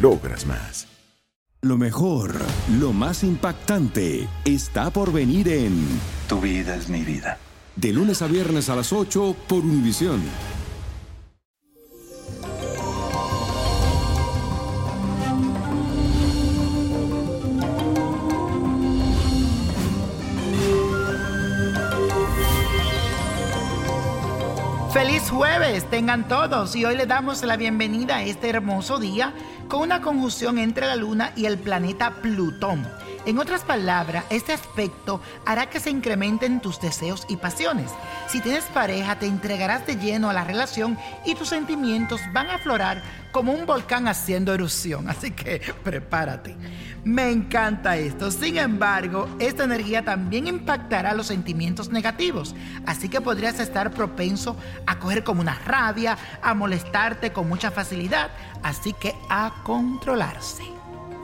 logras más. Lo mejor, lo más impactante, está por venir en Tu vida es mi vida. De lunes a viernes a las 8 por Univisión. Feliz jueves tengan todos y hoy le damos la bienvenida a este hermoso día una conjunción entre la luna y el planeta Plutón. En otras palabras, este aspecto hará que se incrementen tus deseos y pasiones. Si tienes pareja, te entregarás de lleno a la relación y tus sentimientos van a aflorar como un volcán haciendo erupción. Así que prepárate. Me encanta esto. Sin embargo, esta energía también impactará los sentimientos negativos. Así que podrías estar propenso a coger como una rabia, a molestarte con mucha facilidad. Así que a controlarse.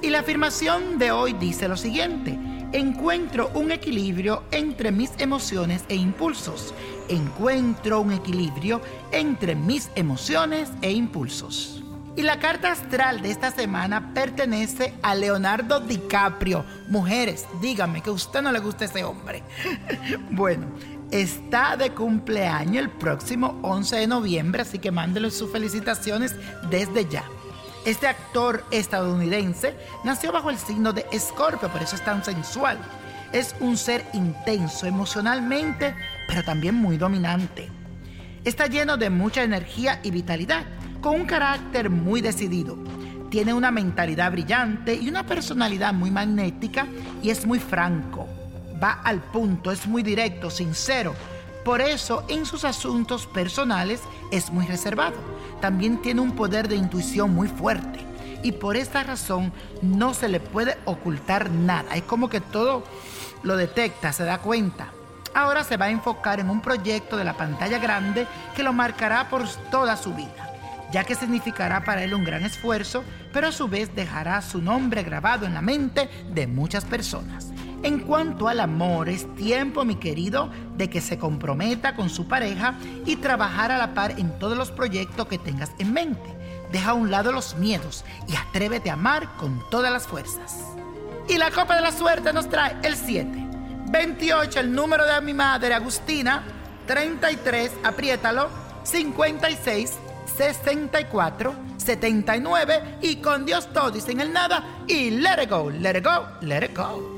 Y la afirmación de hoy dice lo siguiente. Encuentro un equilibrio entre mis emociones e impulsos. Encuentro un equilibrio entre mis emociones e impulsos. Y la carta astral de esta semana pertenece a Leonardo DiCaprio. Mujeres, díganme que a usted no le gusta ese hombre. bueno, está de cumpleaños el próximo 11 de noviembre, así que mándele sus felicitaciones desde ya. Este actor estadounidense nació bajo el signo de Escorpio, por eso es tan sensual. Es un ser intenso emocionalmente, pero también muy dominante. Está lleno de mucha energía y vitalidad, con un carácter muy decidido. Tiene una mentalidad brillante y una personalidad muy magnética y es muy franco. Va al punto, es muy directo, sincero. Por eso en sus asuntos personales es muy reservado. También tiene un poder de intuición muy fuerte. Y por esta razón no se le puede ocultar nada. Es como que todo lo detecta, se da cuenta. Ahora se va a enfocar en un proyecto de la pantalla grande que lo marcará por toda su vida, ya que significará para él un gran esfuerzo, pero a su vez dejará su nombre grabado en la mente de muchas personas. En cuanto al amor, es tiempo, mi querido, de que se comprometa con su pareja y trabajar a la par en todos los proyectos que tengas en mente. Deja a un lado los miedos y atrévete a amar con todas las fuerzas. Y la copa de la suerte nos trae el 7, 28, el número de mi madre Agustina, 33, apriétalo, 56, 64, 79 y con Dios todo sin el nada y let it go, let it go, let it go.